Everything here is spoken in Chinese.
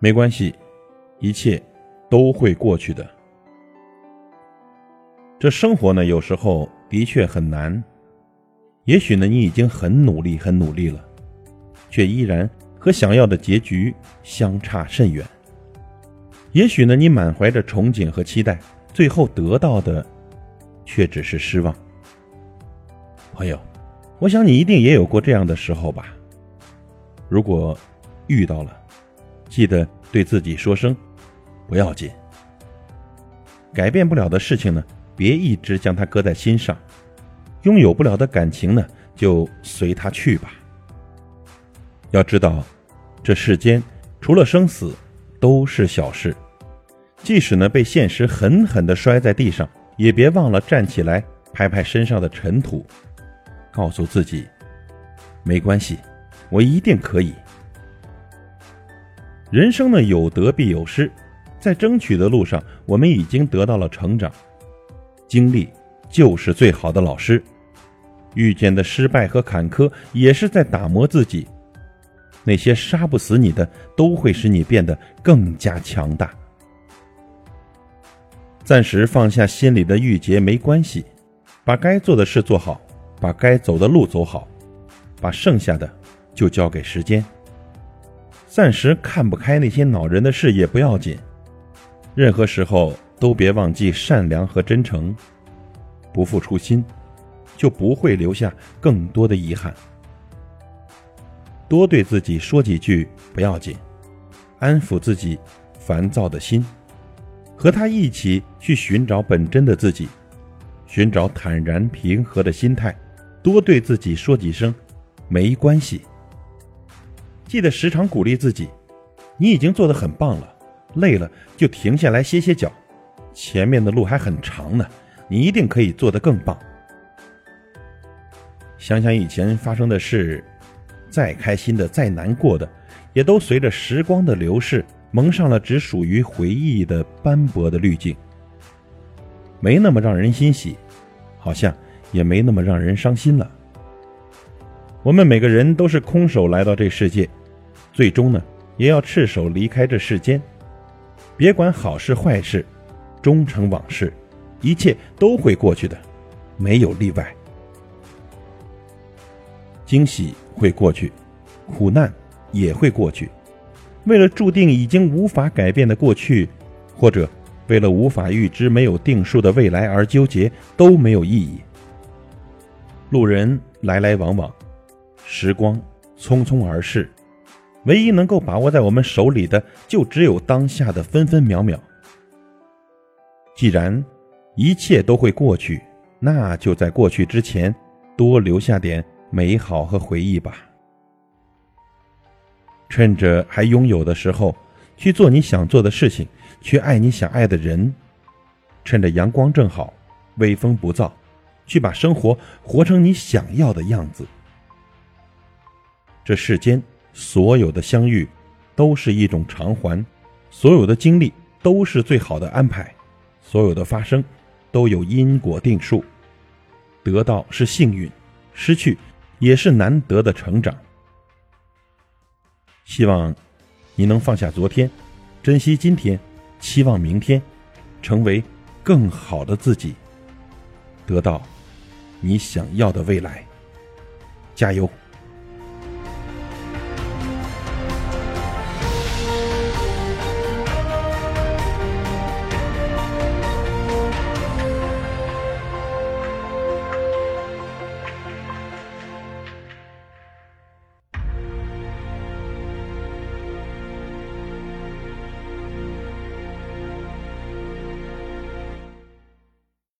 没关系，一切都会过去的。这生活呢，有时候的确很难。也许呢，你已经很努力、很努力了，却依然和想要的结局相差甚远。也许呢，你满怀着憧憬和期待，最后得到的却只是失望。朋友，我想你一定也有过这样的时候吧？如果遇到了，记得对自己说声“不要紧”。改变不了的事情呢，别一直将它搁在心上；拥有不了的感情呢，就随它去吧。要知道，这世间除了生死，都是小事。即使呢被现实狠狠地摔在地上，也别忘了站起来，拍拍身上的尘土，告诉自己：没关系，我一定可以。人生呢有得必有失，在争取的路上，我们已经得到了成长。经历就是最好的老师，遇见的失败和坎坷也是在打磨自己。那些杀不死你的，都会使你变得更加强大。暂时放下心里的郁结没关系，把该做的事做好，把该走的路走好，把剩下的就交给时间。暂时看不开那些恼人的事也不要紧，任何时候都别忘记善良和真诚。不负初心，就不会留下更多的遗憾。多对自己说几句不要紧，安抚自己烦躁的心。和他一起去寻找本真的自己，寻找坦然平和的心态，多对自己说几声“没关系”。记得时常鼓励自己：“你已经做得很棒了，累了就停下来歇歇脚，前面的路还很长呢，你一定可以做得更棒。”想想以前发生的事，再开心的、再难过的，也都随着时光的流逝。蒙上了只属于回忆的斑驳的滤镜，没那么让人欣喜，好像也没那么让人伤心了。我们每个人都是空手来到这世界，最终呢，也要赤手离开这世间。别管好事坏事，终成往事，一切都会过去的，没有例外。惊喜会过去，苦难也会过去。为了注定已经无法改变的过去，或者为了无法预知、没有定数的未来而纠结，都没有意义。路人来来往往，时光匆匆而逝，唯一能够把握在我们手里的，就只有当下的分分秒秒。既然一切都会过去，那就在过去之前，多留下点美好和回忆吧。趁着还拥有的时候，去做你想做的事情，去爱你想爱的人。趁着阳光正好，微风不燥，去把生活活成你想要的样子。这世间所有的相遇，都是一种偿还；所有的经历都是最好的安排；所有的发生，都有因果定数。得到是幸运，失去也是难得的成长。希望你能放下昨天，珍惜今天，期望明天，成为更好的自己，得到你想要的未来。加油！